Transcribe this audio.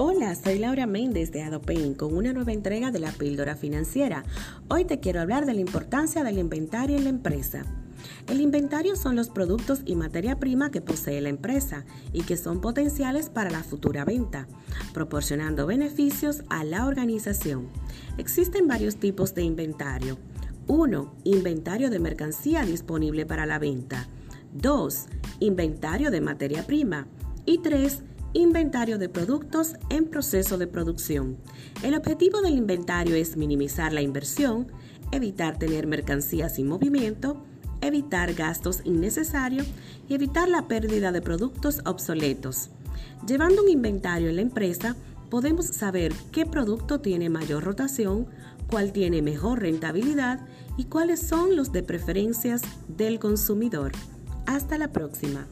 Hola, soy Laura Méndez de Adopain con una nueva entrega de la píldora financiera. Hoy te quiero hablar de la importancia del inventario en la empresa. El inventario son los productos y materia prima que posee la empresa y que son potenciales para la futura venta, proporcionando beneficios a la organización. Existen varios tipos de inventario. 1. Inventario de mercancía disponible para la venta. 2. Inventario de materia prima. Y 3 Inventario de productos en proceso de producción. El objetivo del inventario es minimizar la inversión, evitar tener mercancías sin movimiento, evitar gastos innecesarios y evitar la pérdida de productos obsoletos. Llevando un inventario en la empresa, podemos saber qué producto tiene mayor rotación, cuál tiene mejor rentabilidad y cuáles son los de preferencias del consumidor. Hasta la próxima.